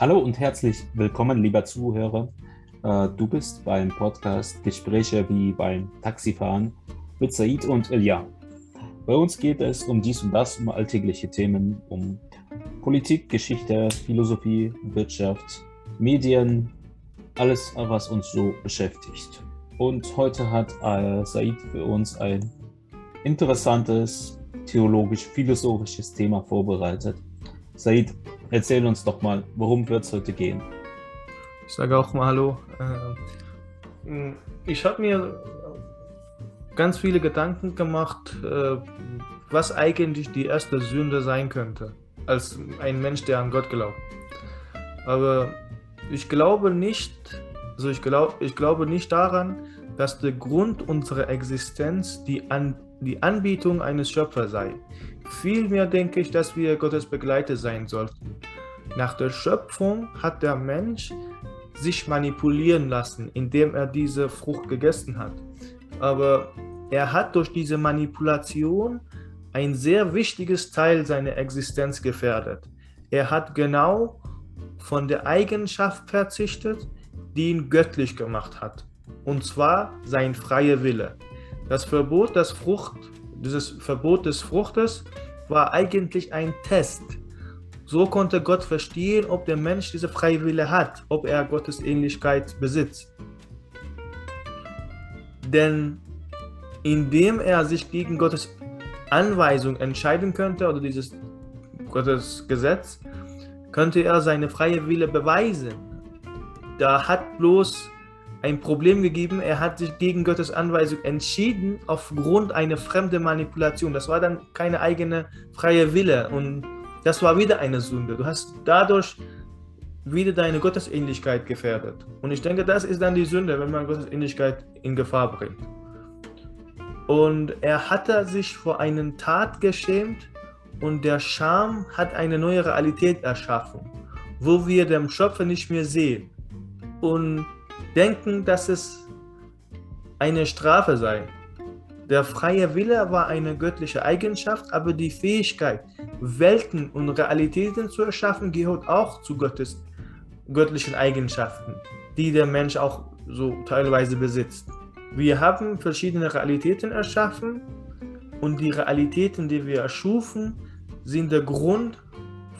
Hallo und herzlich willkommen, lieber Zuhörer. Äh, du bist beim Podcast Gespräche wie beim Taxifahren mit Said und Ilja. Bei uns geht es um dies und das, um alltägliche Themen, um Politik, Geschichte, Philosophie, Wirtschaft, Medien, alles, was uns so beschäftigt. Und heute hat äh, Said für uns ein interessantes theologisch-philosophisches Thema vorbereitet. Said, erzähl uns doch mal, worum wird es heute gehen? Ich sage auch mal Hallo. Ähm, ich habe mir ganz viele Gedanken gemacht, äh, was eigentlich die erste Sünde sein könnte, als ein Mensch, der an Gott glaubt. Aber ich glaube nicht, also ich, glaub, ich glaube nicht daran, dass der Grund unserer Existenz die, An die Anbietung eines Schöpfers sei. Vielmehr denke ich, dass wir Gottes Begleiter sein sollten. Nach der Schöpfung hat der Mensch sich manipulieren lassen, indem er diese Frucht gegessen hat. Aber er hat durch diese Manipulation ein sehr wichtiges Teil seiner Existenz gefährdet. Er hat genau von der Eigenschaft verzichtet, die ihn göttlich gemacht hat, und zwar sein freier Wille. Das Verbot, des Frucht, dieses Verbot des Fruchtes war eigentlich ein Test. So konnte Gott verstehen, ob der Mensch diese freie Wille hat, ob er Gottes Ähnlichkeit besitzt. Denn indem er sich gegen Gottes Anweisung entscheiden könnte oder dieses Gottes Gesetz, könnte er seine freie Wille beweisen. Da hat bloß ein Problem gegeben, er hat sich gegen Gottes Anweisung entschieden aufgrund einer fremden Manipulation. Das war dann keine eigene freie Wille und das war wieder eine Sünde. Du hast dadurch wieder deine Gottesähnlichkeit gefährdet. Und ich denke, das ist dann die Sünde, wenn man Gottesähnlichkeit in Gefahr bringt. Und er hatte sich vor einen Tat geschämt und der Scham hat eine neue Realität erschaffen, wo wir den Schöpfer nicht mehr sehen und denken, dass es eine Strafe sei. Der freie Wille war eine göttliche Eigenschaft, aber die Fähigkeit, Welten und Realitäten zu erschaffen, gehört auch zu Gottes göttlichen Eigenschaften, die der Mensch auch so teilweise besitzt. Wir haben verschiedene Realitäten erschaffen und die Realitäten, die wir erschufen, sind der Grund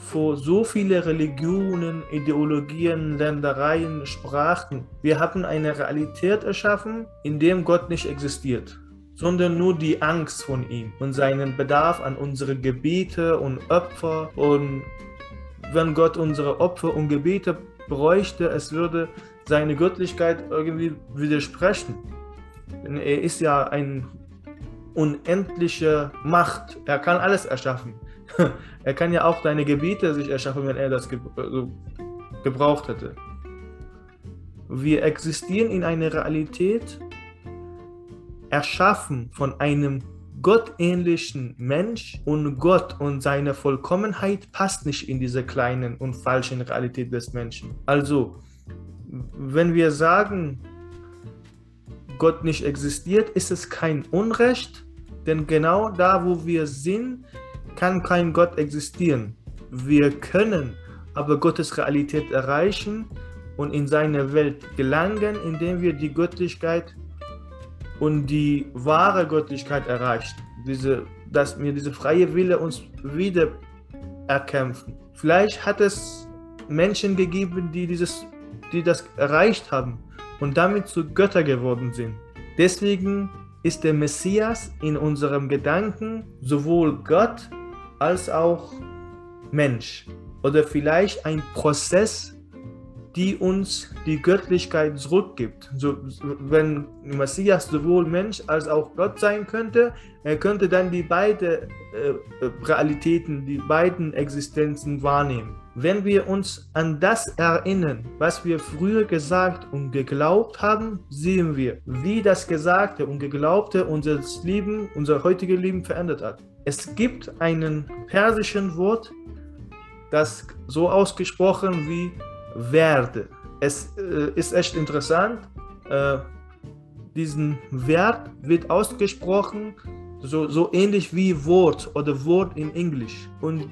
für so viele Religionen, Ideologien, Ländereien, Sprachen. Wir haben eine Realität erschaffen, in dem Gott nicht existiert, sondern nur die Angst von ihm und seinen Bedarf an unsere Gebete und Opfer. Und wenn Gott unsere Opfer und Gebete bräuchte, es würde seine Göttlichkeit irgendwie widersprechen. Denn er ist ja eine unendliche Macht. Er kann alles erschaffen. er kann ja auch deine Gebiete sich erschaffen, wenn er das gebraucht hätte. Wir existieren in einer Realität, erschaffen von einem gottähnlichen Mensch und Gott und seine Vollkommenheit passt nicht in diese kleinen und falschen Realität des Menschen. Also, wenn wir sagen, Gott nicht existiert, ist es kein Unrecht, denn genau da, wo wir sind, kann kein Gott existieren. Wir können aber Gottes Realität erreichen und in seine Welt gelangen, indem wir die Göttlichkeit und die wahre Göttlichkeit erreichen. Diese, dass wir diese freie Wille uns wieder erkämpfen. Vielleicht hat es Menschen gegeben, die, dieses, die das erreicht haben und damit zu Götter geworden sind. Deswegen ist der Messias in unserem Gedanken sowohl Gott als auch Mensch oder vielleicht ein Prozess, die uns die Göttlichkeit zurückgibt. So, wenn Messias sowohl Mensch als auch Gott sein könnte, er könnte dann die beiden äh, Realitäten, die beiden Existenzen wahrnehmen. Wenn wir uns an das erinnern, was wir früher gesagt und geglaubt haben, sehen wir, wie das Gesagte und Geglaubte unser Leben, unser heutiges Leben verändert hat. Es gibt einen persischen Wort, das so ausgesprochen wie werde. Es äh, ist echt interessant. Äh, diesen Wert wird ausgesprochen so, so ähnlich wie Wort oder Wort in Englisch. Und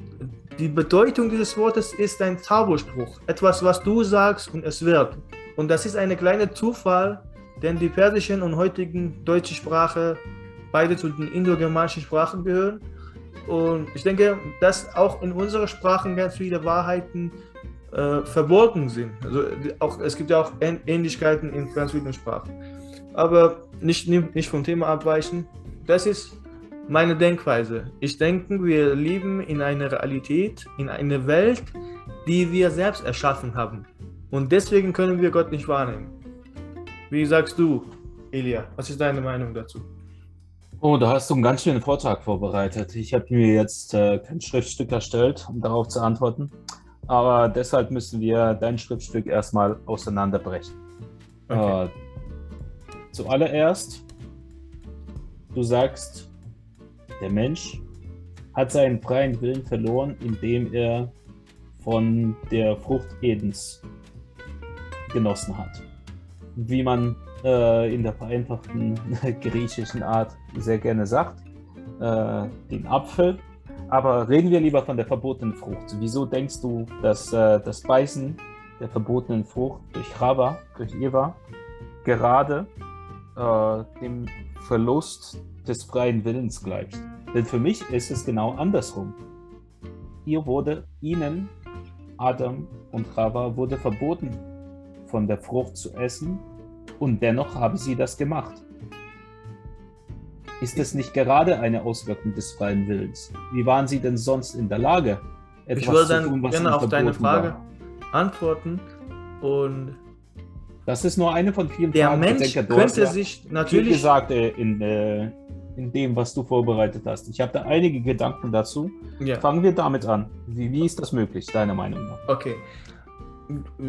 die Bedeutung dieses Wortes ist ein Zauberspruch. Etwas, was du sagst und es wird. Und das ist ein kleiner Zufall, denn die persischen und heutigen deutsche Sprache beide zu den indogermanischen Sprachen gehören. Und ich denke, dass auch in unserer Sprache ganz viele Wahrheiten äh, verborgen sind. Also auch, es gibt ja auch Ähnlichkeiten in ganz vielen Sprachen. Aber nicht, nicht vom Thema abweichen. Das ist meine Denkweise. Ich denke, wir leben in einer Realität, in einer Welt, die wir selbst erschaffen haben. Und deswegen können wir Gott nicht wahrnehmen. Wie sagst du, Elia? Was ist deine Meinung dazu? Oh, da hast du einen ganz schönen Vortrag vorbereitet. Ich habe mir jetzt äh, kein Schriftstück erstellt, um darauf zu antworten. Aber deshalb müssen wir dein Schriftstück erstmal auseinanderbrechen. Okay. Äh, zuallererst, du sagst, der Mensch hat seinen freien Willen verloren, indem er von der Frucht Edens genossen hat. Wie man äh, in der vereinfachten griechischen Art sehr gerne sagt, äh, den Apfel. Aber reden wir lieber von der verbotenen Frucht. Wieso denkst du, dass äh, das Beißen der verbotenen Frucht durch Chava, durch Eva, gerade äh, dem Verlust des freien Willens gleicht? Denn für mich ist es genau andersrum. Hier wurde ihnen, Adam und Chava, wurde verboten, von der Frucht zu essen und dennoch haben sie das gemacht. Ist es nicht gerade eine Auswirkung des freien Willens? Wie waren sie denn sonst in der Lage, etwas ich würde dann zu tun, was gerne auf deine Frage war? antworten und das ist nur eine von vielen der Fragen. Der Mensch denke, könnte ja sich natürlich gesagt äh, in, äh, in dem, was du vorbereitet hast. Ich habe da einige Gedanken dazu. Ja. Fangen wir damit an. Wie, wie ist das möglich, deiner Meinung nach? Okay.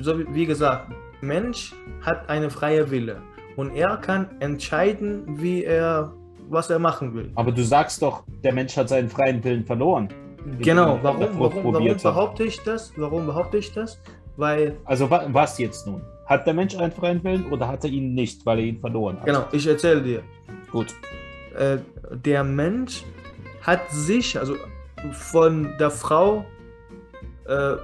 So wie gesagt, Mensch hat eine freie Wille und er kann entscheiden, wie er, was er machen will. Aber du sagst doch, der Mensch hat seinen freien Willen verloren. Genau, warum, warum, warum behaupte ich das? Warum behaupte ich das? Weil. Also was jetzt nun? Hat der Mensch einen freien Willen oder hat er ihn nicht, weil er ihn verloren hat? Genau, ich erzähle dir. Gut. Äh, der Mensch hat sich, also von der Frau äh,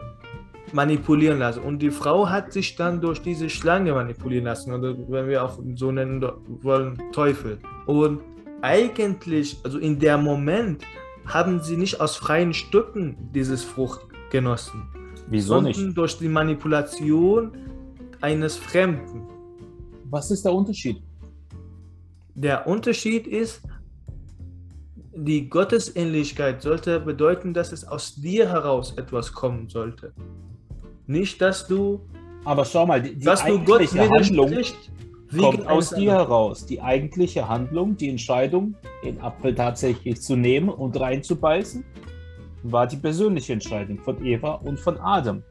manipulieren lassen. Und die Frau hat sich dann durch diese Schlange manipulieren lassen, oder wenn wir auch so nennen wollen, Teufel. Und eigentlich, also in dem Moment, haben sie nicht aus freien Stücken dieses Frucht genossen. Wieso sondern nicht? durch die Manipulation eines Fremden. Was ist der Unterschied? Der Unterschied ist, die Gottesähnlichkeit sollte bedeuten, dass es aus dir heraus etwas kommen sollte. Nicht, dass du. Aber schau mal, die, die eigentliche Handlung kommt aus dir heraus. Die eigentliche Handlung, die Entscheidung, den Apfel tatsächlich zu nehmen und reinzubeißen, war die persönliche Entscheidung von Eva und von Adam.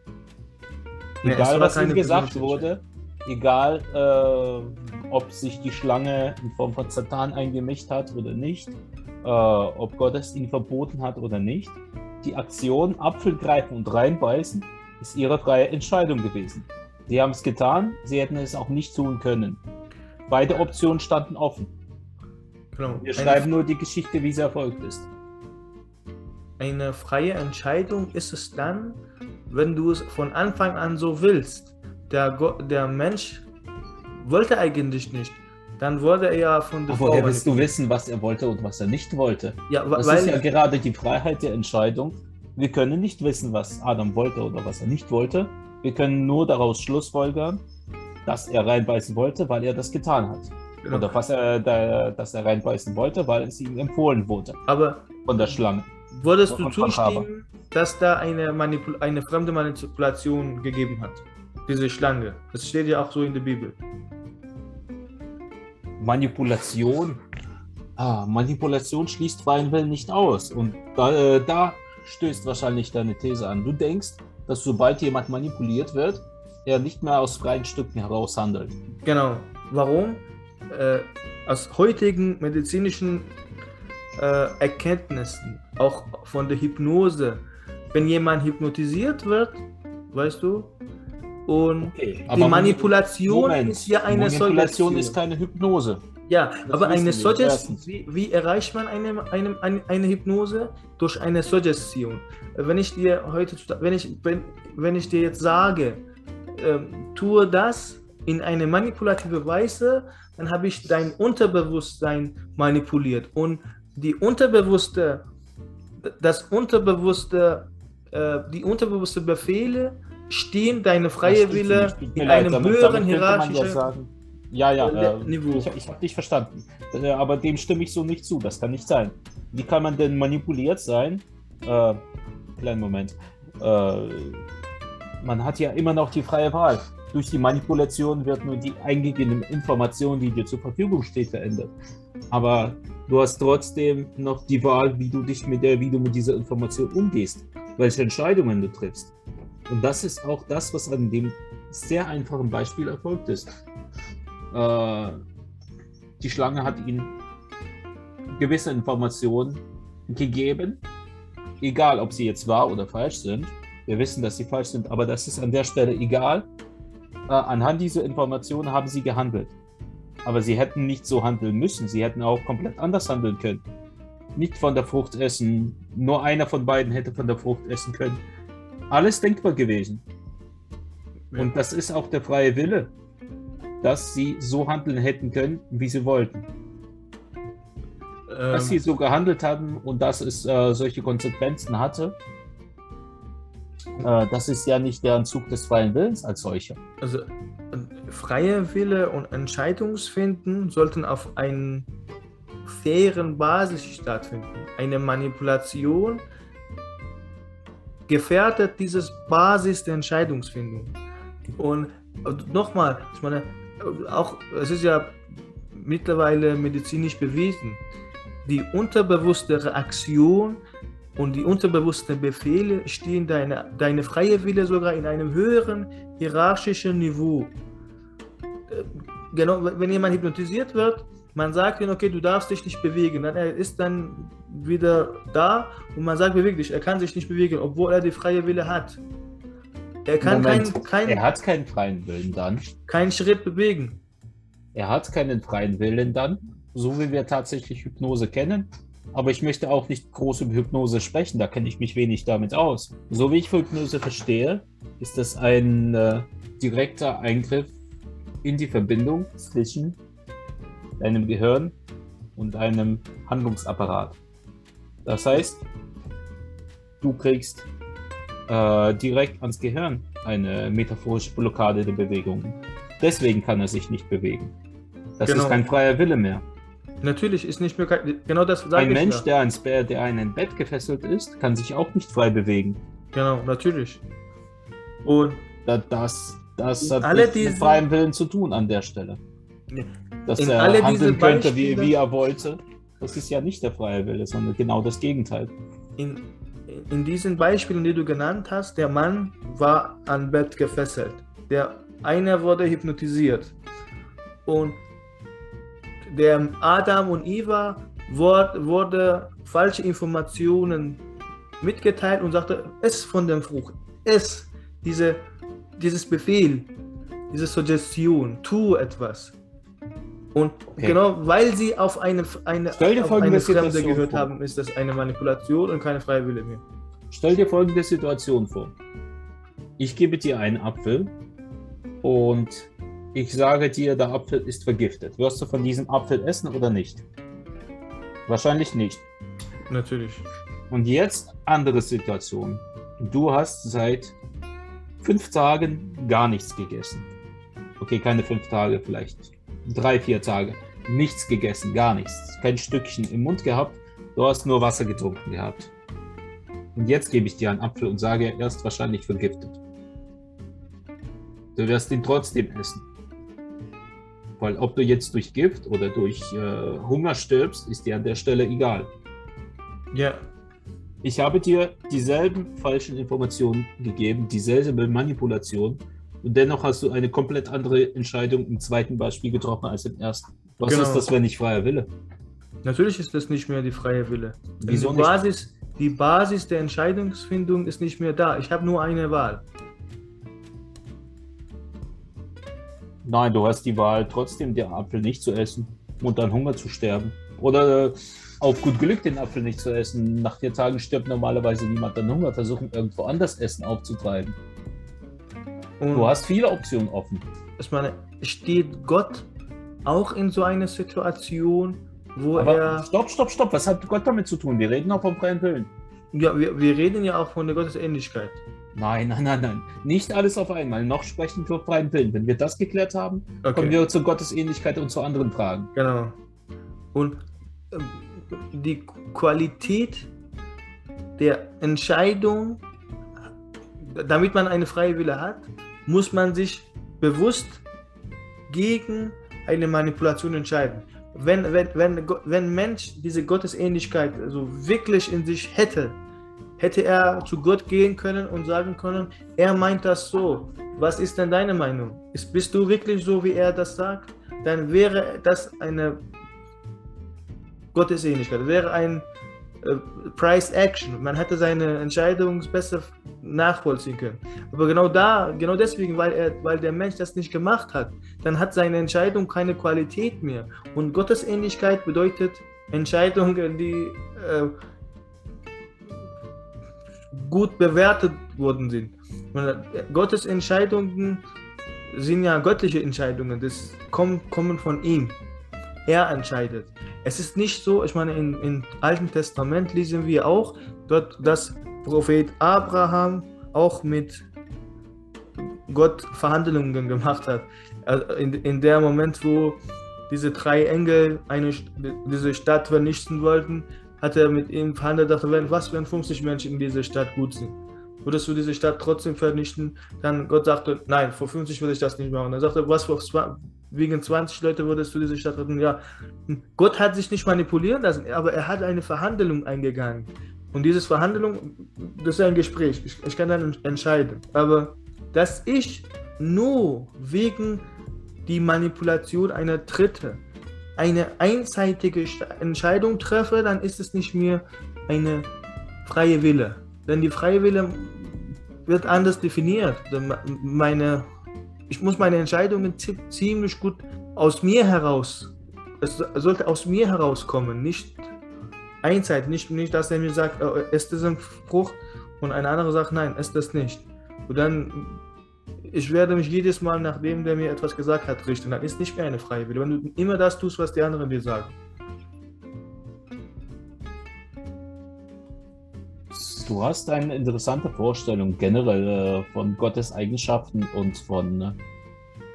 Egal, was ihm gesagt wurde, egal, äh, ob sich die Schlange in Form von Satan eingemischt hat oder nicht, äh, ob Gott es ihnen verboten hat oder nicht, die Aktion Apfel greifen und reinbeißen ist ihre freie Entscheidung gewesen. Sie haben es getan, sie hätten es auch nicht tun können. Beide Optionen standen offen. Genau. Wir schreiben nur die Geschichte, wie sie erfolgt ist. Eine freie Entscheidung ist es dann, wenn du es von Anfang an so willst. Der, der Mensch wollte eigentlich nicht. Dann wurde er ja von der Aber woher willst du wissen, was er wollte und was er nicht wollte? Ja, das ist ja gerade die Freiheit der Entscheidung, wir können nicht wissen, was Adam wollte oder was er nicht wollte. Wir können nur daraus schlussfolgern, dass er reinbeißen wollte, weil er das getan hat. Genau. Oder was er, da, dass er reinbeißen wollte, weil es ihm empfohlen wurde. Aber von der Schlange. Würdest du zustimmen, dass da eine, Manipul eine fremde Manipulation gegeben hat? Diese Schlange. Das steht ja auch so in der Bibel. Manipulation? Ah, Manipulation schließt freien Willen nicht aus. Und da, äh, da stößt wahrscheinlich deine These an. Du denkst, dass sobald jemand manipuliert wird, er nicht mehr aus freien Stücken heraus handelt. Genau. Warum? Äh, aus heutigen medizinischen äh, Erkenntnissen, auch von der Hypnose, wenn jemand hypnotisiert wird, weißt du, und okay, die Manipulation Moment, ist ja eine Manipulation ist keine Hypnose. Ja, Das aber eine Suggestion, wie, wie erreicht man eine, eine, eine, eine Hypnose? Durch eine Suggestion. Wenn ich dir heute, wenn ich, wenn, wenn ich dir jetzt sage, ähm, tue das in eine manipulative Weise, dann habe ich dein Unterbewusstsein manipuliert. Und die unterbewusste, das unterbewusste, äh, die unterbewusste Befehle stehen deine freie Wille in leid, einem höheren Ja, hierarchischen ja, ja äh, äh, Niveau. ich, ich habe dich verstanden. Äh, aber dem stimme ich so nicht zu. Das kann nicht sein. Wie kann man denn manipuliert sein? Äh, kleinen Moment. Äh, man hat ja immer noch die freie Wahl. Durch die Manipulation wird nur die eingegebene Information, die dir zur Verfügung steht, verändert. Aber du hast trotzdem noch die Wahl, wie du dich mit der, wie du mit dieser Information umgehst, welche Entscheidungen du triffst. Und das ist auch das, was an dem sehr einfachen Beispiel erfolgt ist. Äh, die Schlange hat ihm gewisse Informationen gegeben, egal ob sie jetzt wahr oder falsch sind. Wir wissen, dass sie falsch sind, aber das ist an der Stelle egal. Äh, anhand dieser Informationen haben sie gehandelt. Aber sie hätten nicht so handeln müssen. Sie hätten auch komplett anders handeln können. Nicht von der Frucht essen. Nur einer von beiden hätte von der Frucht essen können. Alles denkbar gewesen. Ja. Und das ist auch der freie Wille, dass sie so handeln hätten können, wie sie wollten. Dass Ähm, sie so gehandelt haben und dass es äh, solche Konsequenzen hatte, äh, das ist ja nicht der Entzug des freien Willens als solcher. Also äh, freie Wille und Entscheidungsfinden sollten auf einer fairen Basis stattfinden. Eine Manipulation gefährdet dieses Basis der Entscheidungsfindung. Und nochmal, ich meine, äh, auch es ist ja mittlerweile medizinisch bewiesen, die unterbewusste Reaktion und die unterbewussten Befehle stehen deine, deine freie Wille sogar in einem höheren hierarchischen Niveau. Äh, Genau, wenn jemand hypnotisiert wird, man sagt ihm, okay, du darfst dich nicht bewegen, dann er ist dann wieder da und man sagt, beweg dich, er kann sich nicht bewegen, obwohl er die freie Wille hat. Er kann Moment, keinen kein, Er hat keinen freien Willen dann. keinen Schritt bewegen. Er hat keinen freien Willen dann, so wie wir tatsächlich Hypnose kennen. Aber ich möchte auch nicht groß über Hypnose sprechen, da kenne ich mich wenig damit aus. So wie ich Hypnose verstehe, ist das ein äh, direkter Eingriff in die Verbindung zwischen deinem Gehirn und deinem Handlungsapparat. Das heißt, du kriegst äh, direkt ans Gehirn eine metaphorische Blockade der Bewegung. Deswegen kann er sich nicht bewegen. Das Genau. ist kein freier Wille mehr. Natürlich ist nicht mehr genau das Ein Mensch, ja. der, ans Bett, der an ein Bett gefesselt ist, kann sich auch nicht frei bewegen. Genau, natürlich. Und Da- Das, das hat Alle mit freiem Willen zu tun an der Stelle. Dass er handeln könnte, wie, wie er wollte, das ist ja nicht der freie Wille, sondern genau das Gegenteil. in, in diesen Beispielen, die du genannt hast, der Mann war an Bett gefesselt. Der eine wurde hypnotisiert. Und der Adam und Eva wurde, falsche Informationen mitgeteilt und sagte, ess von der Frucht, ess diese, dieses Befehl, diese Suggestion, tu etwas. Und Okay. genau weil sie auf eine, eine, Stell dir auf eine Fremde Situation gehört vor. haben, ist das eine Manipulation und keine freie Wille mehr. Stell dir folgende Situation vor. Ich gebe dir einen Apfel und ich sage dir, der Apfel ist vergiftet. Wirst du von diesem Apfel essen oder nicht? Wahrscheinlich nicht. Natürlich. Und jetzt andere Situation. Du hast seit fünf Tagen gar nichts gegessen. Okay, keine fünf Tage, vielleicht drei, vier Tage. Nichts gegessen, gar nichts. Kein Stückchen im Mund gehabt. Du hast nur Wasser getrunken gehabt. Und jetzt gebe ich dir einen Apfel und sage, er ist wahrscheinlich vergiftet. Du wirst ihn trotzdem essen. Weil ob du jetzt durch Gift oder durch äh, Hunger stirbst, ist dir an der Stelle egal. Ja, Ich habe dir dieselben falschen Informationen gegeben, dieselbe Manipulation und dennoch hast du eine komplett andere Entscheidung im zweiten Beispiel getroffen als im ersten. Was Genau. ist das, wenn nicht freier Wille? natürlich ist das nicht mehr die freie Wille. Wieso die nicht? Basis, die Basis der Entscheidungsfindung ist nicht mehr da. Ich habe nur eine Wahl. Nein, du hast die Wahl, trotzdem den Apfel nicht zu essen. und dann Hunger zu sterben. Oder äh, auf gut Glück den Apfel nicht zu essen. Nach vier Tagen stirbt normalerweise niemand an Hunger, versuchen irgendwo anders Essen aufzutreiben. Und du hast viele Optionen offen. Ich meine, steht Gott auch in so einer Situation, wo Aber er. Stopp, stopp, stopp. Was hat Gott damit zu tun? Wir reden auch vom freien Willen. Ja, wir, wir reden ja auch von der Gottesähnlichkeit. Nein, nein, nein, nein. Nicht alles auf einmal. Noch sprechen wir freien Willen. Wenn wir das geklärt haben, Okay. kommen wir zur Gottesähnlichkeit und zu anderen Fragen. Genau. Und ähm, die Qualität der Entscheidung, damit man eine freie Wille hat, muss man sich bewusst gegen eine Manipulation entscheiden. Wenn, wenn, wenn, wenn Mensch diese Gottesähnlichkeit also wirklich in sich hätte, hätte er zu Gott gehen können und sagen können, er meint das so. Was ist denn deine Meinung? Ist, bist du wirklich so, wie er das sagt? Dann wäre das eine Gottesähnlichkeit, wäre ein Price Action. Man hätte seine Entscheidung besser nachvollziehen können. Aber genau da, genau deswegen, weil, er, weil der Mensch das nicht gemacht hat, dann hat seine Entscheidung keine Qualität mehr. Und Gottesähnlichkeit bedeutet Entscheidungen, die äh, gut bewertet worden sind. Und, äh, Gottes Entscheidungen sind ja göttliche Entscheidungen, das kommt, kommen von ihm. Er entscheidet. Es ist nicht so, ich meine, im, im Alten Testament lesen wir auch, dort, dass Prophet Abraham auch mit Gott Verhandlungen gemacht hat. Also in, in der Moment, wo diese drei Engel eine, diese Stadt vernichten wollten, hat er mit ihm verhandelt, dachte, wenn, was, wenn 50 Menschen in dieser Stadt gut sind? Würdest du diese Stadt trotzdem vernichten? Dann Gott sagte, nein, vor 50 würde ich das nicht machen. Dann sagte was, wegen 20 Leute würdest du diese Stadt retten? Ja, Gott hat sich nicht manipulieren lassen, aber er hat eine Verhandlung eingegangen. Und dieses Verhandlung, das ist ein Gespräch. Ich, ich kann dann entscheiden. Aber dass ich nur wegen die Manipulation einer Dritte eine einseitige Entscheidung treffe, dann ist es nicht mehr eine freie Wille. Denn die freie Wille wird anders definiert. Meine, ich muss meine Entscheidungen zi- ziemlich gut aus mir heraus, es so- sollte aus mir herauskommen, nicht einseitig, nicht, nicht dass er mir sagt, äh, ist das ein Frucht und ein anderer sagt, nein, ist das nicht. Und dann, ich werde mich jedes Mal, nachdem der mir etwas gesagt hat, richten. Dann ist nicht mehr eine freie Wille. Wenn du immer das tust, was die anderen dir sagen. Du hast eine interessante Vorstellung generell äh, von Gottes Eigenschaften und von, äh,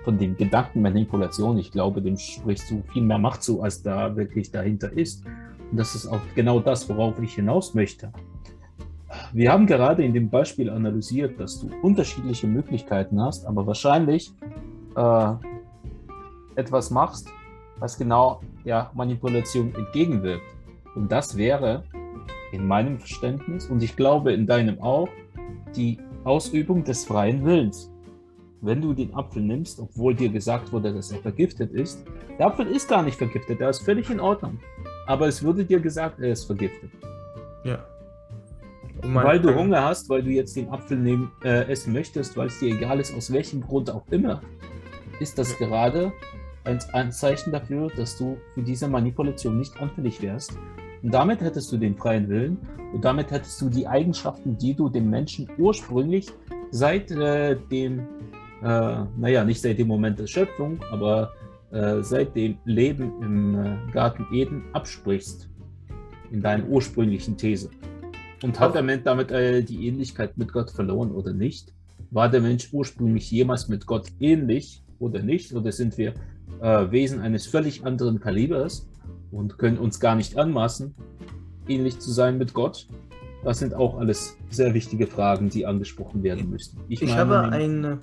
von den Gedankenmanipulation. Ich glaube, dem sprichst du viel mehr Macht zu, als da wirklich dahinter ist. Und das ist auch genau das, worauf ich hinaus möchte. Wir haben gerade in dem Beispiel analysiert, dass du unterschiedliche Möglichkeiten hast, aber wahrscheinlich äh, etwas machst, was genau der Manipulation entgegenwirkt. Und das wäre in meinem Verständnis und ich glaube in deinem auch die Ausübung des freien Willens. Wenn du den Apfel nimmst, obwohl dir gesagt wurde, dass er vergiftet ist, der Apfel ist gar nicht vergiftet, der ist völlig in Ordnung. Aber es wurde dir gesagt, er ist vergiftet. Ja. Weil du Hunger hast, weil du jetzt den Apfel nehmen, äh, essen möchtest, weil es dir egal ist, aus welchem Grund auch immer, ist das gerade ein Anzeichen dafür, dass du für diese Manipulation nicht anfällig wärst. Und damit hättest du den freien Willen und damit hättest du die Eigenschaften, die du dem Menschen ursprünglich seit äh, dem, äh, naja, nicht seit dem Moment der Schöpfung, aber äh, seit dem Leben im äh, Garten Eden absprichst. In deiner ursprünglichen These. Und hat der Mensch damit äh, die Ähnlichkeit mit Gott verloren oder nicht? War der Mensch ursprünglich jemals mit Gott ähnlich oder nicht? Oder sind wir äh, Wesen eines völlig anderen Kalibers und können uns gar nicht anmaßen, ähnlich zu sein mit Gott? Das sind auch alles sehr wichtige Fragen, die angesprochen werden müssen. Ich meine, habe ein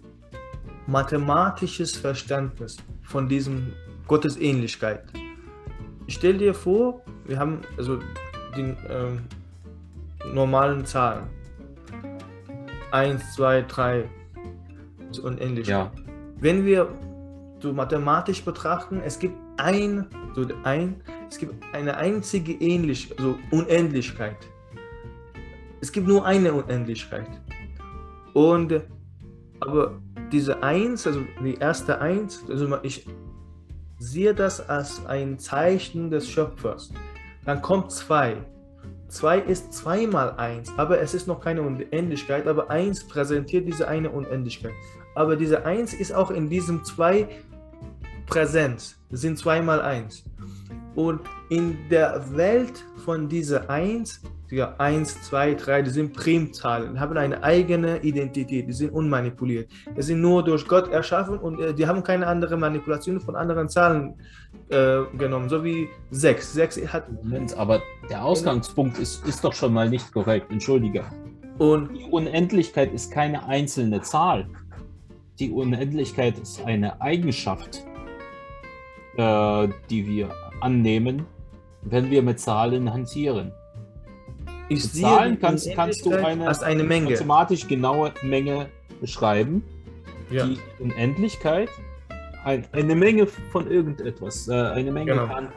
mathematisches Verständnis von diesem Gottesähnlichkeit. Ich stell dir vor, wir haben also die ähm, normalen Zahlen. 1, 2, 3 so unendlich. Ja, Wenn wir so mathematisch betrachten, es gibt ein, so ein, es gibt eine einzige Ähnlich, also Unendlichkeit. Es gibt nur eine Unendlichkeit. Und aber diese Eins, also die erste Eins, also ich, sehe das als ein Zeichen des Schöpfers. Dann kommt 2. 2 ist zweimal 1, aber es ist noch keine Unendlichkeit, aber 1 präsentiert diese eine Unendlichkeit. Aber diese 1 ist auch in diesem 2 präsent, sind zweimal 1. Und in der Welt von dieser 1 ja, 1, 2, 3, die sind Primzahlen, haben eine eigene Identität, die sind unmanipuliert. Die sind nur durch Gott erschaffen und äh, die haben keine andere Manipulation von anderen Zahlen äh, genommen, so wie 6. 6 hat. Moment, aber der Ausgangspunkt ist, ist doch schon mal nicht korrekt, entschuldige. Und Die Unendlichkeit ist keine einzelne Zahl. Die Unendlichkeit ist eine Eigenschaft, äh, die wir annehmen, wenn wir mit Zahlen hantieren. ich Mit Zahlen kannst, kannst du eine, eine Menge. mathematisch genaue Menge beschreiben. Ja. Die Unendlichkeit, ein, eine Menge von irgendetwas. Äh, eine Menge Genau. kann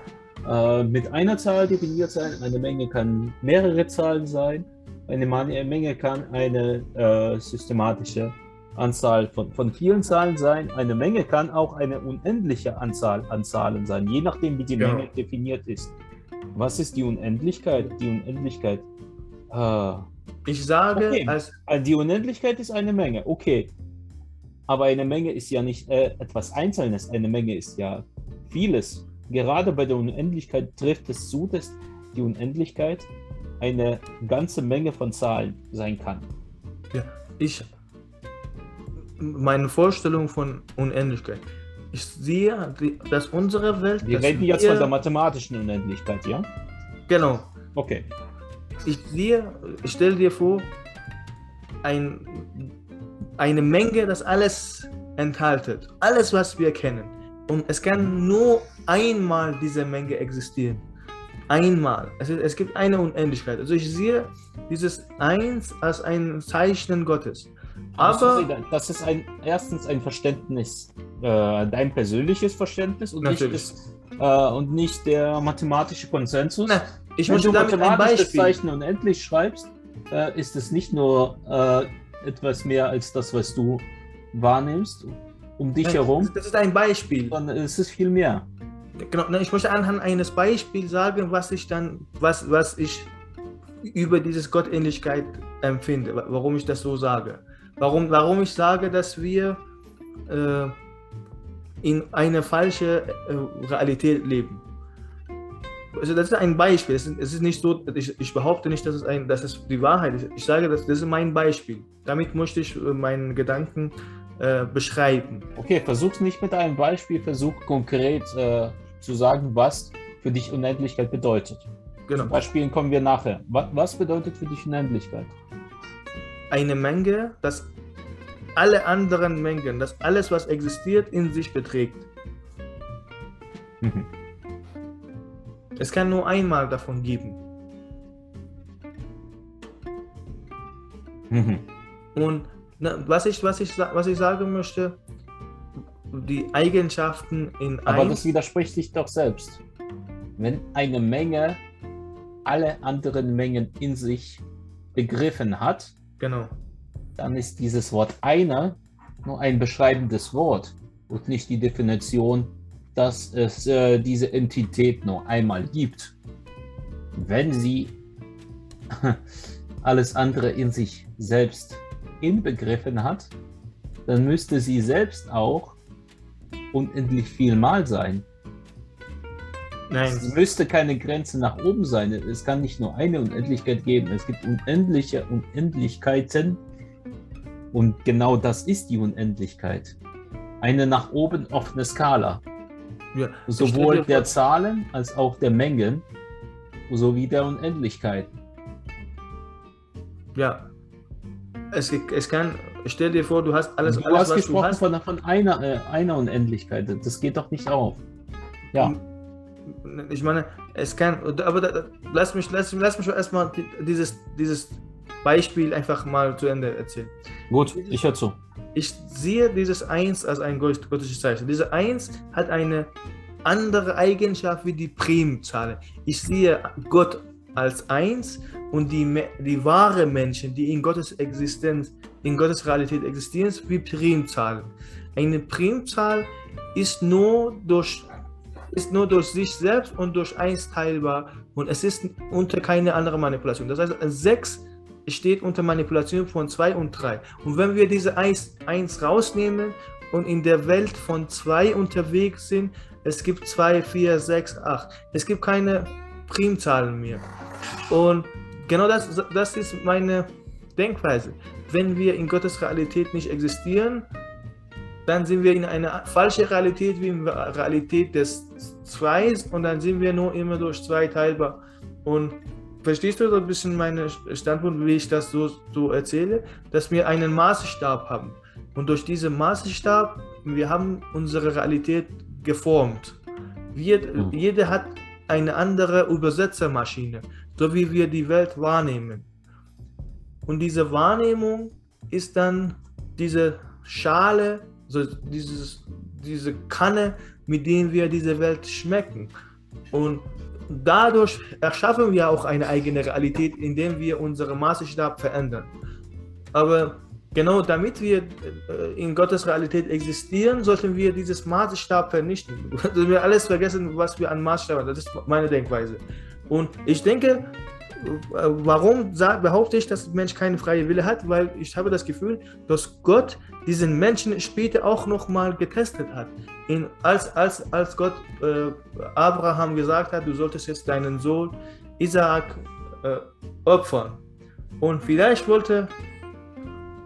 äh, mit einer Zahl definiert sein, eine Menge kann mehrere Zahlen sein, eine Menge kann eine äh, systematische Anzahl von, von vielen Zahlen sein, eine Menge kann auch eine unendliche Anzahl an Zahlen sein, je nachdem, wie die Genau. Menge definiert ist. Was ist die Unendlichkeit? Die Unendlichkeit. Äh, Ich sage, Okay. als also die Unendlichkeit ist eine Menge, okay. Aber eine Menge ist ja nicht äh, etwas Einzelnes, eine Menge ist ja vieles. Gerade bei der Unendlichkeit trifft es zu, dass die Unendlichkeit eine ganze Menge von Zahlen sein kann. ich meine Vorstellung von Unendlichkeit. Ich sehe, dass unsere Welt. Wir reden jetzt wir- von der mathematischen Unendlichkeit, ja? Genau. Okay. Ich sehe, ich stelle dir vor, ein, eine Menge, das alles enthaltet. Alles, was wir kennen. Und es kann nur einmal diese Menge existieren. Einmal. Es, es gibt eine Unendlichkeit. Also ich sehe dieses Eins als ein Zeichen Gottes. Aber das ist ein, erstens ein Verständnis, äh, dein persönliches Verständnis und nicht, das, äh, und nicht der mathematische Konsensus. Na, ich Wenn möchte du damit ein mathematisch das Beispiel. Zeichen unendlich schreibst, äh, ist es nicht nur äh, etwas mehr als das, was du wahrnimmst um dich Nein, herum, Das ist ein Beispiel. sondern es ist viel mehr. Genau, ich möchte anhand eines Beispiels sagen, was ich dann, was, was ich über dieses Gottähnlichkeit empfinde, wa- warum ich das so sage. Warum, warum ich sage, dass wir äh, in eine falsche äh, Realität leben. Also das ist ein Beispiel. Es ist, es ist nicht so, ich, ich behaupte nicht, dass es, ein, dass es die Wahrheit ist. Ich sage, das, das ist mein Beispiel. Damit möchte ich äh, meinen Gedanken äh, beschreiben. Okay, versuch's nicht mit einem Beispiel, versuch konkret äh, zu sagen, was für dich Unendlichkeit bedeutet. Genau. Zu Beispielen kommen wir nachher. Was, was bedeutet für dich Unendlichkeit? Eine Menge, dass alle anderen Mengen, dass alles, was existiert, in sich beträgt. Mhm. Es kann nur einmal davon geben. Mhm. Und was, ich, was, ich, was ich sagen möchte, die Eigenschaften in Aber das widerspricht sich doch selbst. Wenn eine Menge alle anderen Mengen in sich begriffen hat, genau, dann ist dieses Wort einer nur ein beschreibendes Wort und nicht die Definition, dass es äh, diese Entität nur einmal gibt. Wenn sie alles andere in sich selbst inbegriffen hat, dann müsste sie selbst auch unendlich viel mal sein. Es nein, müsste keine Grenze nach oben sein. Es kann nicht nur eine Unendlichkeit geben. Es gibt unendliche Unendlichkeiten. Und genau das ist die Unendlichkeit. Eine nach oben offene Skala. ja, Sowohl der Zahlen als auch der Mengen sowie der Unendlichkeiten. ja, es, es kann, stell dir vor, du hast alles, du alles hast gesprochen du hast, von, von einer, äh, einer Unendlichkeit. Das geht doch nicht auf. Ja, Ich meine, es kann, aber da, lass mich, lass, lass mich erstmal die- dieses, dieses Beispiel einfach mal zu Ende erzählen. gut, ich höre zu. Ich sehe dieses Eins als ein gott- göttliches Zeichen. Diese Eins hat eine andere Eigenschaft wie die Primzahl. Ich sehe Gott als Eins und die, die wahre Menschen, die in Gottes Existenz, in Gottes Realität existieren, wie Primzahlen. Eine Primzahl ist nur durch ist nur durch sich selbst und durch 1 teilbar und es ist unter keine andere Manipulation. Das heißt, 6 steht unter Manipulation von 2 und 3. Und wenn wir diese 1, 1 rausnehmen und in der Welt von 2 unterwegs sind, es gibt 2, 4, 6, 8. Es gibt keine Primzahlen mehr. Und genau das, das ist meine Denkweise. Wenn wir in Gottes Realität nicht existieren, dann sind wir in einer falschen Realität wie in der Realität des Zweis und dann sind wir nur immer durch zwei teilbar. Und verstehst du so ein bisschen meinen Standpunkt, wie ich das so, so erzähle? Dass wir einen Maßstab haben. Und durch diesen Maßstab, wir haben unsere Realität geformt. Wir, mhm. Jeder hat eine andere Übersetzermaschine, so wie wir die Welt wahrnehmen. Und diese Wahrnehmung ist dann diese Schale, so dieses, diese Kanne, mit denen wir diese Welt schmecken. Und dadurch erschaffen wir auch eine eigene Realität, indem wir unseren Maßstab verändern. Aber genau damit wir äh, in Gottes Realität existieren, sollten wir dieses Maßstab vernichten. Also wir alles vergessen, was wir an Maßstab haben. Das ist meine Denkweise. Und ich denke, warum behaupte ich, dass der Mensch keine freie Wille hat? Weil ich habe das Gefühl, dass Gott diesen Menschen später auch nochmal getestet hat. In, als, als, als Gott äh, Abraham gesagt hat, du solltest jetzt deinen Sohn Isaak äh, opfern. Und vielleicht wollte,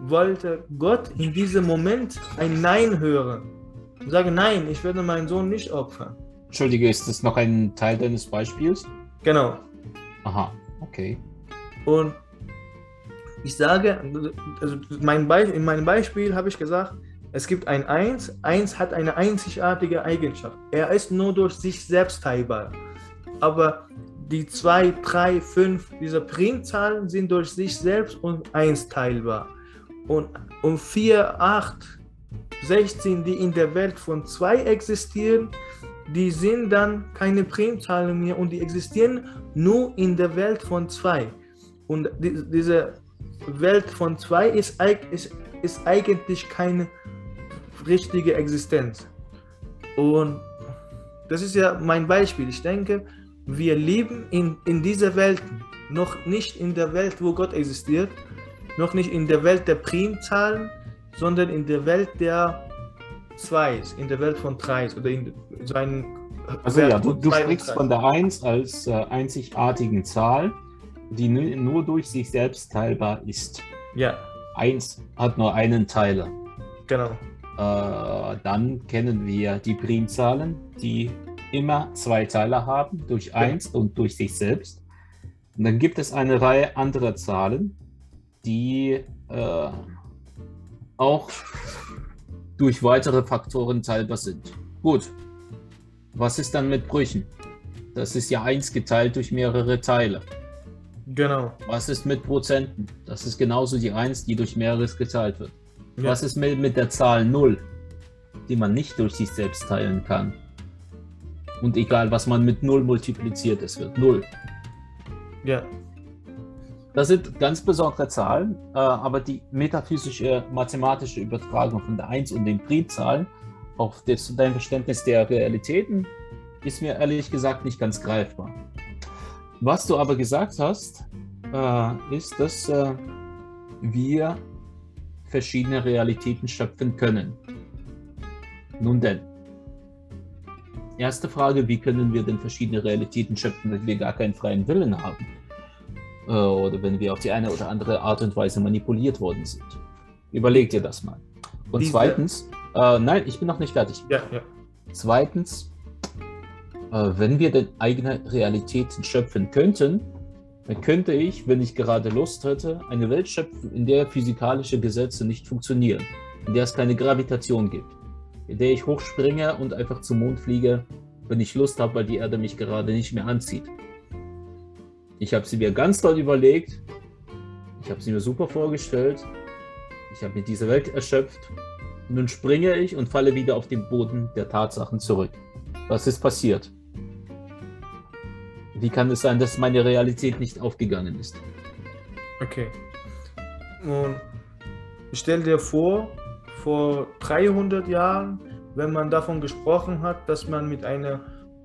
wollte Gott in diesem Moment ein Nein hören. Und sagen, nein, ich werde meinen Sohn nicht opfern. Entschuldige, ist das noch ein Teil deines Beispiels? Genau. Aha. Okay. Und ich sage, also mein in meinem Beispiel habe ich gesagt, es gibt ein 1. 1 hat eine einzigartige Eigenschaft. Er ist nur durch sich selbst teilbar. Aber die 2, 3, 5, diese Primzahlen sind durch sich selbst und 1 teilbar. Und, und 4, 8, 16, die in der Welt von 2 existieren, die sind dann keine Primzahlen mehr und die existieren nur in der Welt von zwei. Und die, diese Welt von zwei ist, ist, ist eigentlich keine richtige Existenz. Und das ist ja mein Beispiel. Ich denke, wir leben in, in dieser Welt, noch nicht in der Welt, wo Gott existiert, noch nicht in der Welt der Primzahlen, sondern in der Welt der Zweis, in der Welt von Dreis oder in so einem. Also ja, du, du sprichst von der 1 als äh, einzigartigen Zahl, die nur durch sich selbst teilbar ist. Ja. 1 hat nur einen Teiler. Genau. Äh, dann kennen wir die Primzahlen, die immer zwei Teiler haben, durch 1 ja. und durch sich selbst. Und dann gibt es eine Reihe anderer Zahlen, die äh, auch durch weitere Faktoren teilbar sind. Gut, was ist dann mit Brüchen? Das ist ja 1 geteilt durch mehrere Teile. Genau. Was ist mit Prozenten? Das ist genauso die 1, die durch mehreres geteilt wird. Ja. Was ist mit, mit der Zahl 0, die man nicht durch sich selbst teilen kann? Und egal, was man mit 0 multipliziert, es wird 0. Ja. Das sind ganz besondere Zahlen, äh, aber die metaphysische, mathematische Übertragung von der 1 und den Primzahlen auf das, dein Verständnis der Realitäten ist mir ehrlich gesagt nicht ganz greifbar. Was du aber gesagt hast, äh, ist, dass äh, wir verschiedene Realitäten schöpfen können. Nun denn, erste Frage, wie können wir denn verschiedene Realitäten schöpfen, wenn wir gar keinen freien Willen haben? Äh, oder wenn wir auf die eine oder andere Art und Weise manipuliert worden sind. Überleg dir das mal. Und Diese. zweitens, äh, nein, ich bin noch nicht fertig. Ja, ja. Zweitens, äh, wenn wir denn eigene Realitäten schöpfen könnten, dann könnte ich, wenn ich gerade Lust hätte, eine Welt schöpfen, in der physikalische Gesetze nicht funktionieren, in der es keine Gravitation gibt, in der ich hochspringe und einfach zum Mond fliege, wenn ich Lust habe, weil die Erde mich gerade nicht mehr anzieht. Ich habe sie mir ganz doll überlegt. Ich habe sie mir super vorgestellt. Ich habe mir diese Welt erschöpft. Nun springe ich und falle wieder auf den Boden der Tatsachen zurück. Was ist passiert? Wie kann es sein, dass meine Realität nicht aufgegangen ist? Okay. Und stell dir vor, vor 300 Jahren, wenn man davon gesprochen hat, dass man mit einer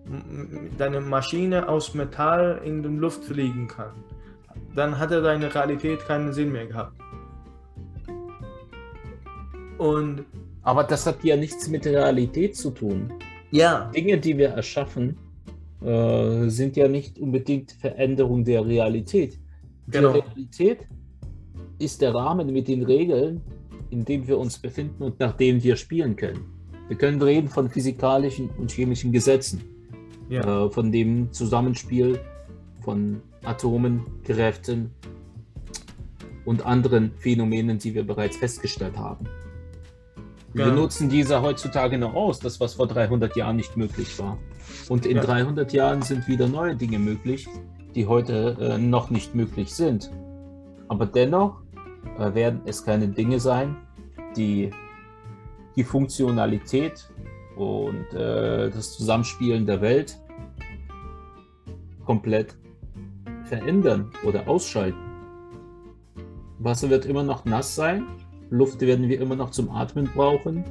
m- deine Maschine aus Metall in die Luft fliegen kann, dann hatte deine Realität keinen Sinn mehr gehabt. Und Aber das hat ja nichts mit Realität zu tun. ja, Dinge, die wir erschaffen, äh, sind ja nicht unbedingt Veränderung der Realität. Die Genau. Realität ist der Rahmen mit den Regeln, in dem wir uns befinden und nach dem wir spielen können. Wir können reden von physikalischen und chemischen Gesetzen, ja, äh, von dem Zusammenspiel von Atomen, Kräften und anderen Phänomenen, die wir bereits festgestellt haben. Wir Ja. nutzen diese heutzutage noch aus, das was vor 300 Jahren nicht möglich war. Und in Ja. 300 Jahren sind wieder neue Dinge möglich, die heute äh, noch nicht möglich sind. Aber dennoch äh, werden es keine Dinge sein, die die Funktionalität und äh, das Zusammenspielen der Welt komplett verändern oder ausschalten. Wasser wird immer noch nass sein, Luft werden wir immer noch zum Atmen brauchen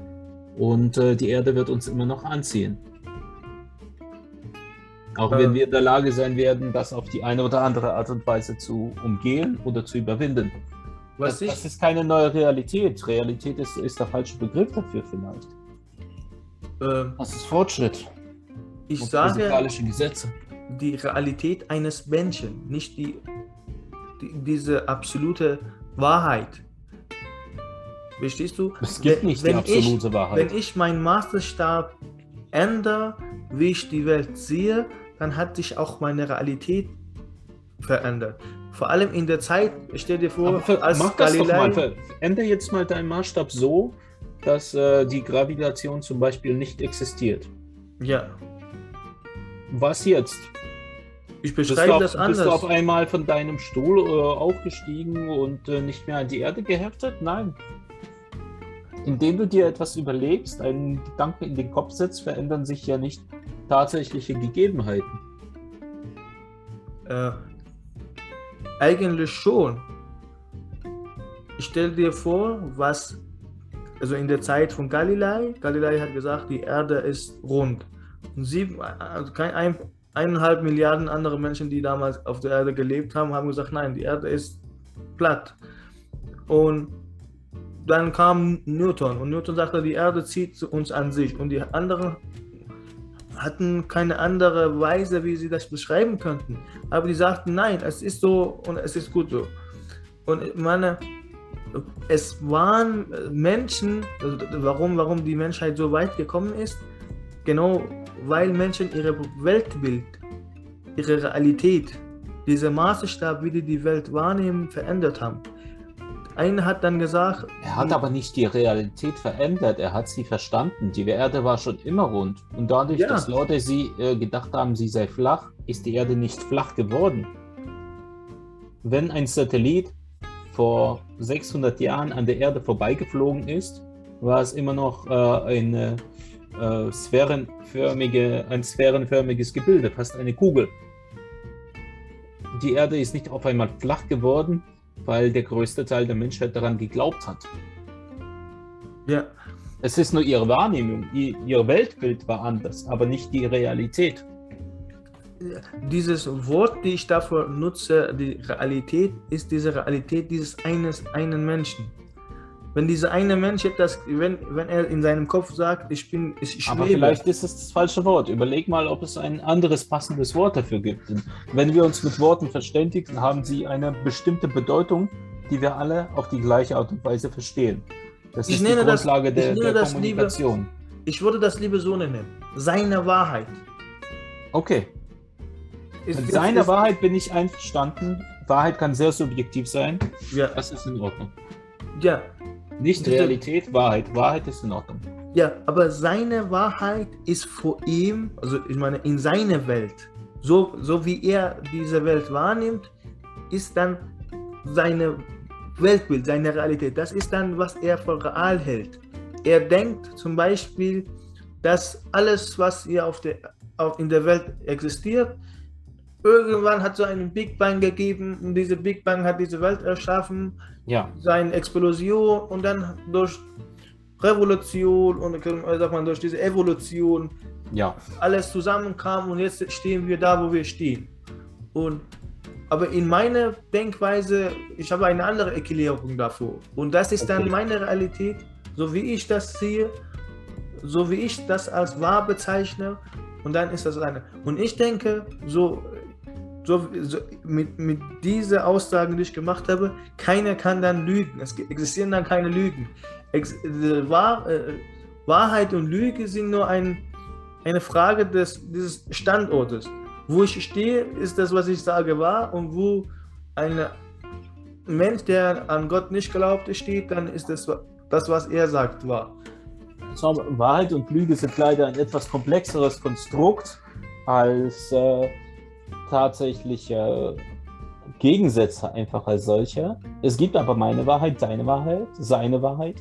und äh, die Erde wird uns immer noch anziehen. Auch wenn wir in der Lage sein werden, das auf die eine oder andere Art und Weise zu umgehen oder zu überwinden. was Das, ich, das ist keine neue Realität. Realität ist, ist der falsche Begriff dafür vielleicht. äh, Das ist Fortschritt ich und sage, Gesetze. die Realität eines Menschen, nicht die, die diese absolute Wahrheit. Verstehst du? Es gibt Wenn- nicht die wenn absolute ich, Wahrheit. Wenn ich meinen Maßstab ändere, wie ich die Welt sehe, dann hat sich auch meine Realität verändert. Vor allem in der Zeit, stell dir vor, ver- als mach das doch mal. Ändere jetzt mal deinen Maßstab so, dass äh, die Gravitation zum Beispiel nicht existiert. ja, Was jetzt? ich beschreibe auf, das bist du auf anders. einmal von deinem Stuhl äh, aufgestiegen und äh, nicht mehr an die Erde geheftet? Nein. Indem du dir etwas überlegst, einen Gedanken in den Kopf setzt, verändern sich ja nicht tatsächliche Gegebenheiten. Äh, eigentlich schon. Ich stelle dir vor, was, also in der Zeit von Galilei, Galilei hat gesagt, die Erde ist rund. Und sieben, also kein, ein, eineinhalb Milliarden andere Menschen, die damals auf der Erde gelebt haben, haben gesagt, nein, die Erde ist platt. Und dann kam Newton und Newton sagte, die Erde zieht uns an sich. Und die anderen hatten keine andere Weise, wie sie das beschreiben könnten. Aber die sagten, nein, es ist so und es ist gut so. Und ich meine, es waren Menschen, also warum, warum die Menschheit so weit gekommen ist, genau weil Menschen ihre Weltbild, ihre Realität, dieser Maßstab, wie die die Welt wahrnehmen, verändert haben. Einer hat dann gesagt, Er hat aber nicht die Realität verändert, er hat sie verstanden. Die Erde war schon immer rund. Und dadurch, Ja. dass Leute sie äh, gedacht haben, sie sei flach, ist die Erde nicht flach geworden. Wenn ein Satellit vor 600 Jahren an der Erde vorbeigeflogen ist, war es immer noch äh, eine, äh, sphärenförmige, ein sphärenförmiges Gebilde, fast eine Kugel. Die Erde ist nicht auf einmal flach geworden, weil der größte Teil der Menschheit daran geglaubt hat. ja, Es ist nur ihre Wahrnehmung, ihr, Weltbild war anders, aber nicht die Realität. dieses Wort, die ich dafür nutze, die Realität, ist diese Realität dieses eines einen Menschen. Wenn dieser eine Mensch etwas, wenn, wenn er in seinem Kopf sagt, ich bin, ich schwebe, Aber vielleicht ist es das falsche Wort. Überleg mal, ob es ein anderes passendes Wort dafür gibt. Denn wenn wir uns mit Worten verständigen, haben sie eine bestimmte Bedeutung, die wir alle auf die gleiche Art und Weise verstehen. Das Ich ist die nenne das- Grundlage ich der, nenne der das Kommunikation. ich würde das lieber so nennen, seine Wahrheit. Okay, Ist- mit seiner ist- Wahrheit bin ich einverstanden. Wahrheit kann sehr subjektiv sein. Ja, Das ist in Ordnung. ja, Nicht Realität, Wahrheit. Wahrheit ist in Ordnung. ja, aber seine Wahrheit ist vor ihm, also ich meine, in seiner Welt, so, so wie er diese Welt wahrnimmt, ist dann seine Weltbild, seine Realität. Das ist dann, was er für real hält. Er denkt zum Beispiel, dass alles, was hier auf der, auf, in der Welt existiert, irgendwann hat so einen Big Bang gegeben und diese Big Bang hat diese Welt erschaffen Ja, seine Explosion und dann durch Revolution und äh, sagt man durch diese Evolution Ja. alles zusammenkam und jetzt stehen wir da, wo wir stehen. Und aber in meiner Denkweise, ich habe eine andere Erklärung davor. Und das ist dann Okay. meine Realität, so wie ich das sehe, so wie ich das als wahr bezeichne. Und dann ist das eine. Und ich denke, so, so, so mit, mit dieser Aussage, die ich gemacht habe, keiner kann dann lügen. Es existieren dann keine Lügen. Ex äh, Wahr, äh, Wahrheit und Lüge sind nur ein, eine Frage des, dieses Standortes. Wo ich stehe, ist das, was ich sage, wahr. Und wo ein Mensch, der an Gott nicht glaubt, steht, dann ist das, das was er sagt, wahr. Wahrheit und Lüge sind leider ein etwas komplexeres Konstrukt als äh, tatsächlich äh, Gegensätze einfach als solche. Es gibt aber meine Wahrheit, deine Wahrheit, seine Wahrheit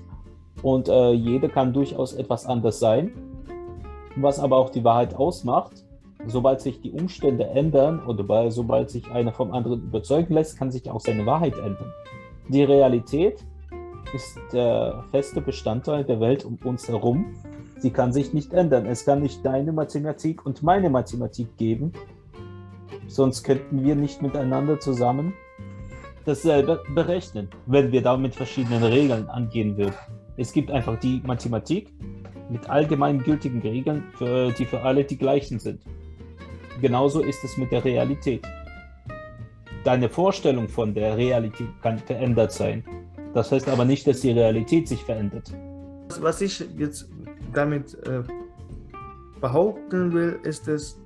und äh, jede kann durchaus etwas anders sein. Was aber auch die Wahrheit ausmacht, sobald sich die Umstände ändern oder sobald sich einer vom anderen überzeugen lässt, kann sich auch seine Wahrheit ändern. Die Realität ist der feste Bestandteil der Welt um uns herum. Sie kann sich nicht ändern. Es kann nicht deine Mathematik und meine Mathematik geben. Sonst könnten wir nicht miteinander zusammen dasselbe berechnen, wenn wir da mit verschiedenen Regeln angehen würden. Es gibt einfach die Mathematik mit allgemein gültigen Regeln, für, die für alle die gleichen sind. Genauso ist es mit der Realität. Deine Vorstellung von der Realität kann verändert sein. Das heißt aber nicht, dass die Realität sich verändert. Was ich jetzt damit äh, behaupten will, ist es,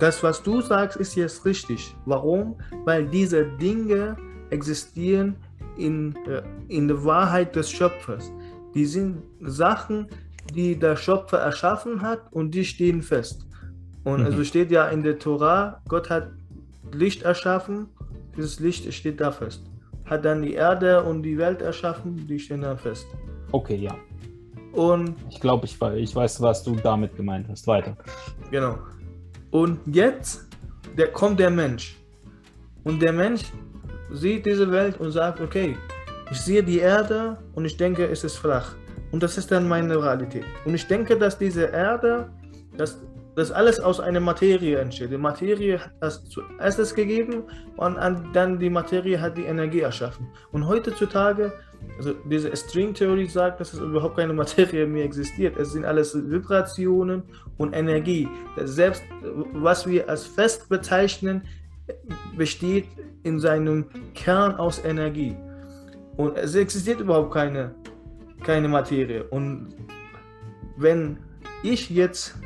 das, was du sagst, ist jetzt richtig. Warum? Weil diese Dinge existieren in, äh, in der Wahrheit des Schöpfers. Die sind Sachen, die der Schöpfer erschaffen hat und die stehen fest. Und Mhm. also steht ja in der Tora, Gott hat Licht erschaffen, dieses Licht steht da fest. Hat dann die Erde und die Welt erschaffen, die stehen da fest. Okay, ja. Und Ich glaube, ich, ich weiß, was du damit gemeint hast. Weiter. Genau. Und jetzt der, kommt der Mensch. Und der Mensch sieht diese Welt und sagt, okay, ich sehe die Erde und ich denke, es ist flach. Und das ist dann meine Realität. Und ich denke, dass diese Erde, dass das alles aus einer Materie entsteht. Die Materie hat das zuerst gegeben und an- dann die Materie hat die Energie erschaffen. Und heutzutage, also diese Stringtheorie sagt, dass es überhaupt keine Materie mehr existiert. Es sind alles Vibrationen und Energie. Selbst was wir als fest bezeichnen, besteht in seinem Kern aus Energie. Und es existiert überhaupt keine, keine Materie. Und wenn ich jetzt,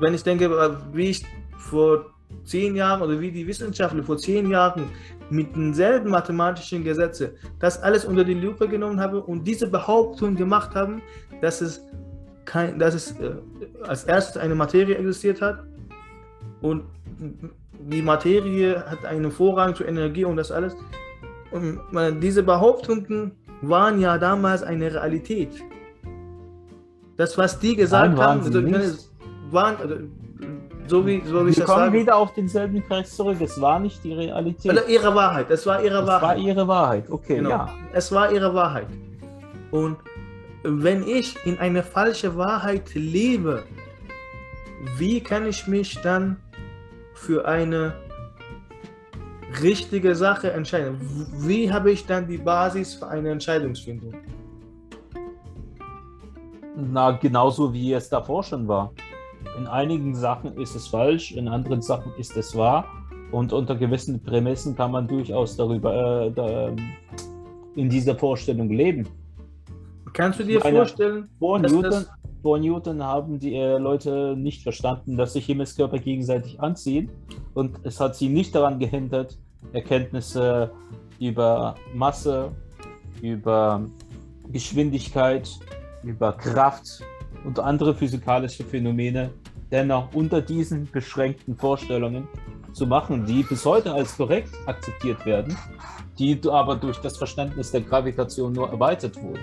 wenn ich denke, wie ich vor zehn Jahren oder wie die Wissenschaftler vor zehn Jahren mit denselben mathematischen Gesetzen das alles unter die Lupe genommen habe und diese Behauptung gemacht haben, dass es, kein, dass es äh, als erstes eine Materie existiert hat und die Materie hat einen Vorrang zur Energie und das alles. Und äh, diese Behauptungen waren ja damals eine Realität. Das, was die gesagt Nein, haben, also. Waren, also, so wie, so wie ich Wir das kommen sage, wieder auf denselben Kreis zurück. Es war nicht die Realität. oder ihre Wahrheit. Es war ihre Es war Wahrheit. ihre Wahrheit. Okay, Genau. ja. Es war ihre Wahrheit. Und wenn ich in eine falsche Wahrheit lebe, wie kann ich mich dann für eine richtige Sache entscheiden? Wie habe ich dann die Basis für eine Entscheidungsfindung? Na, genauso wie es davor schon war. In einigen Sachen ist es falsch, in anderen Sachen ist es wahr. Und unter gewissen Prämissen kann man durchaus darüber äh, da, ähm, in dieser Vorstellung leben. Kannst du dir Meine- vorstellen, Vor Newton, das, vor Newton haben die äh, Leute nicht verstanden, dass sich Himmelskörper gegenseitig anziehen. Und es hat sie nicht daran gehindert, Erkenntnisse über Masse, über Geschwindigkeit, über Kraft und andere physikalische Phänomene dennoch unter diesen beschränkten Vorstellungen zu machen, die bis heute als korrekt akzeptiert werden, die aber durch das Verständnis der Gravitation nur erweitert wurden.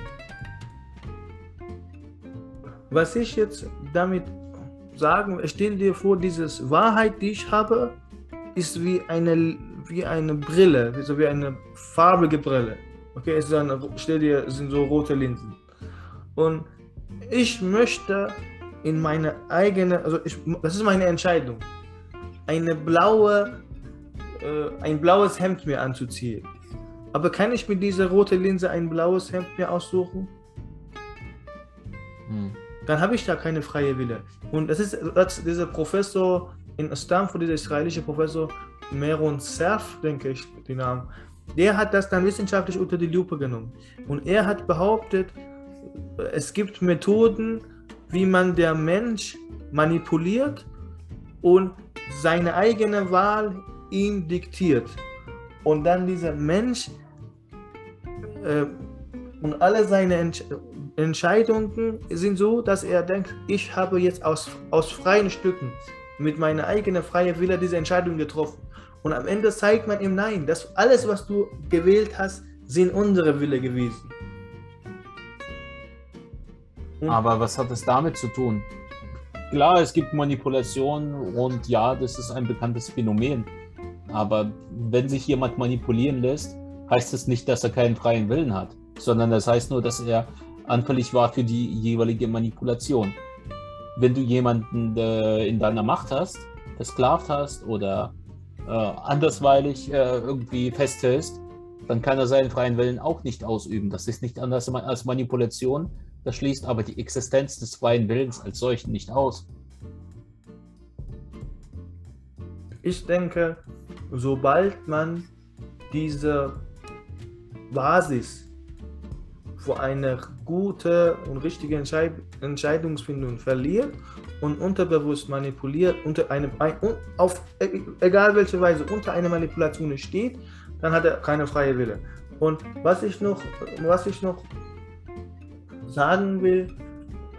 was ich jetzt damit sagen, stell dir vor, diese Wahrheit, die ich habe, ist wie eine, wie eine Brille, so wie eine farbige Brille. Okay, es ist eine, stell dir, sind so rote Linsen. Und ich möchte in meine eigene, also ich, das ist meine Entscheidung, eine blaue, äh, ein blaues Hemd mir anzuziehen. Aber kann ich mit dieser roten Linse ein blaues Hemd mir aussuchen? Hm. Dann habe ich da keine freie Wille. Und das ist das, dieser Professor in Stanford, dieser israelische Professor Meron Serf, denke ich, die Namen, der hat das dann wissenschaftlich unter die Lupe genommen. Und er hat behauptet, es gibt Methoden, wie man der Mensch manipuliert und seine eigene Wahl ihm diktiert. Und dann dieser Mensch äh, und alle seine Entsch Entscheidungen sind so, dass er denkt, ich habe jetzt aus, aus freien Stücken mit meiner eigenen freien Wille diese Entscheidung getroffen. Und am Ende zeigt man ihm, nein, das alles, was du gewählt hast, sind unsere Wille gewesen. Und Aber was hat es damit zu tun? Klar, es gibt Manipulation und ja, das ist ein bekanntes Phänomen. Aber wenn sich jemand manipulieren lässt, heißt das nicht, dass er keinen freien Willen hat, sondern das heißt nur, dass er anfällig war für die jeweilige Manipulation. Wenn du jemanden äh, in deiner Macht hast, versklavt hast oder äh, andersweilig äh, irgendwie festhältst, dann kann er seinen freien Willen auch nicht ausüben. Das ist nicht anders als Manipulation, das schließt aber die Existenz des freien Willens als solchen nicht aus. Ich denke, sobald man diese Basis für eine gute und richtige Entscheid Entscheidungsfindung verliert und unterbewusst manipuliert, unter einem, auf egal welche Weise unter einer Manipulation steht, dann hat er keine freie Wille. Und was ich noch, was ich noch sagen will,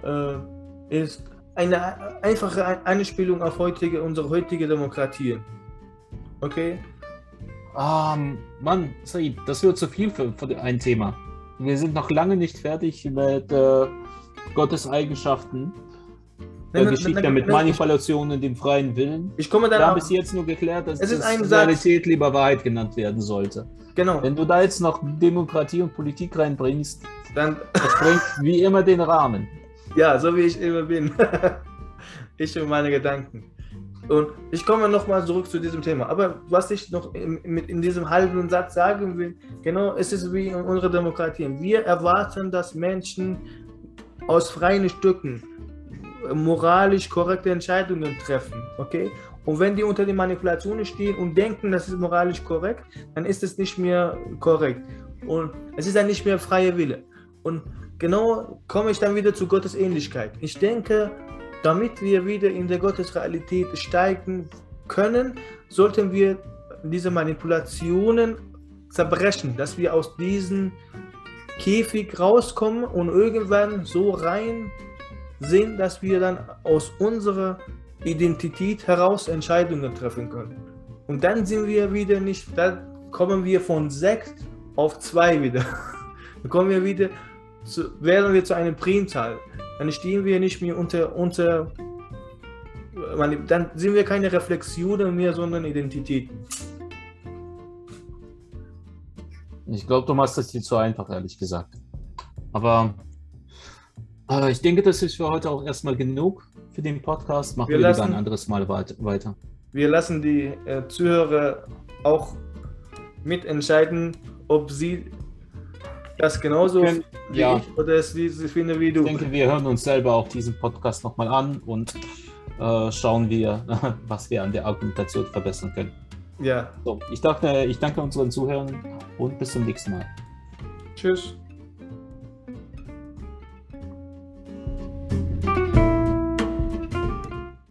äh, ist eine einfache Anspielung auf heutige, unsere heutige Demokratie. Okay? Um, Mann, Said, das wird zu viel für, für ein Thema. Wir sind noch lange nicht fertig mit äh, Gottes Eigenschaften. Der Geschichte nein, mit Manipulation und dem freien Willen. Ich komme dann Wir haben bis jetzt nur geklärt, dass es ist das Realität lieber Wahrheit genannt werden sollte. Genau. Wenn du da jetzt noch Demokratie und Politik reinbringst, dann das bringt wie immer den Rahmen. Ja, so wie ich immer bin. ich und meine Gedanken. Und ich komme nochmal zurück zu diesem Thema. Aber was ich noch in, in, diesem halben Satz sagen will, genau, es ist wie in unserer Demokratie. Wir erwarten, dass Menschen aus freien Stücken moralisch korrekte Entscheidungen treffen. Okay? Und wenn die unter den Manipulationen stehen und denken, das ist moralisch korrekt, dann ist es nicht mehr korrekt. Und es ist dann nicht mehr freie Wille. Und genau komme ich dann wieder zu Gottes Ähnlichkeit. Ich denke, damit wir wieder in der Gottesrealität steigen können, sollten wir diese Manipulationen zerbrechen, dass wir aus diesem Käfig rauskommen und irgendwann so rein sind, dass wir dann aus unserer Identität heraus Entscheidungen treffen können. Und dann sind wir wieder nicht, dann kommen wir von sechs auf zwei wieder. Dann kommen wir wieder, zu, werden wir zu einem Primzahl. Dann stehen wir nicht mehr unter, unter dann sind wir keine Reflexionen mehr, sondern Identitäten. Ich glaube, du machst das dir zu einfach, ehrlich gesagt. Aber ich denke, das ist für heute auch erstmal genug für den Podcast. Machen wir, wir lassen, lieber ein anderes Mal weiter. Wir lassen die äh, Zuhörer auch mitentscheiden, ob sie das genauso können, wie ja. ich oder es wie, finde wie du. Ich denke, wir hören uns selber auch diesen Podcast nochmal an und äh, schauen wir, was wir an der Argumentation verbessern können. Ja. So, ich, dachte, ich danke unseren Zuhörern und bis zum nächsten Mal. Tschüss.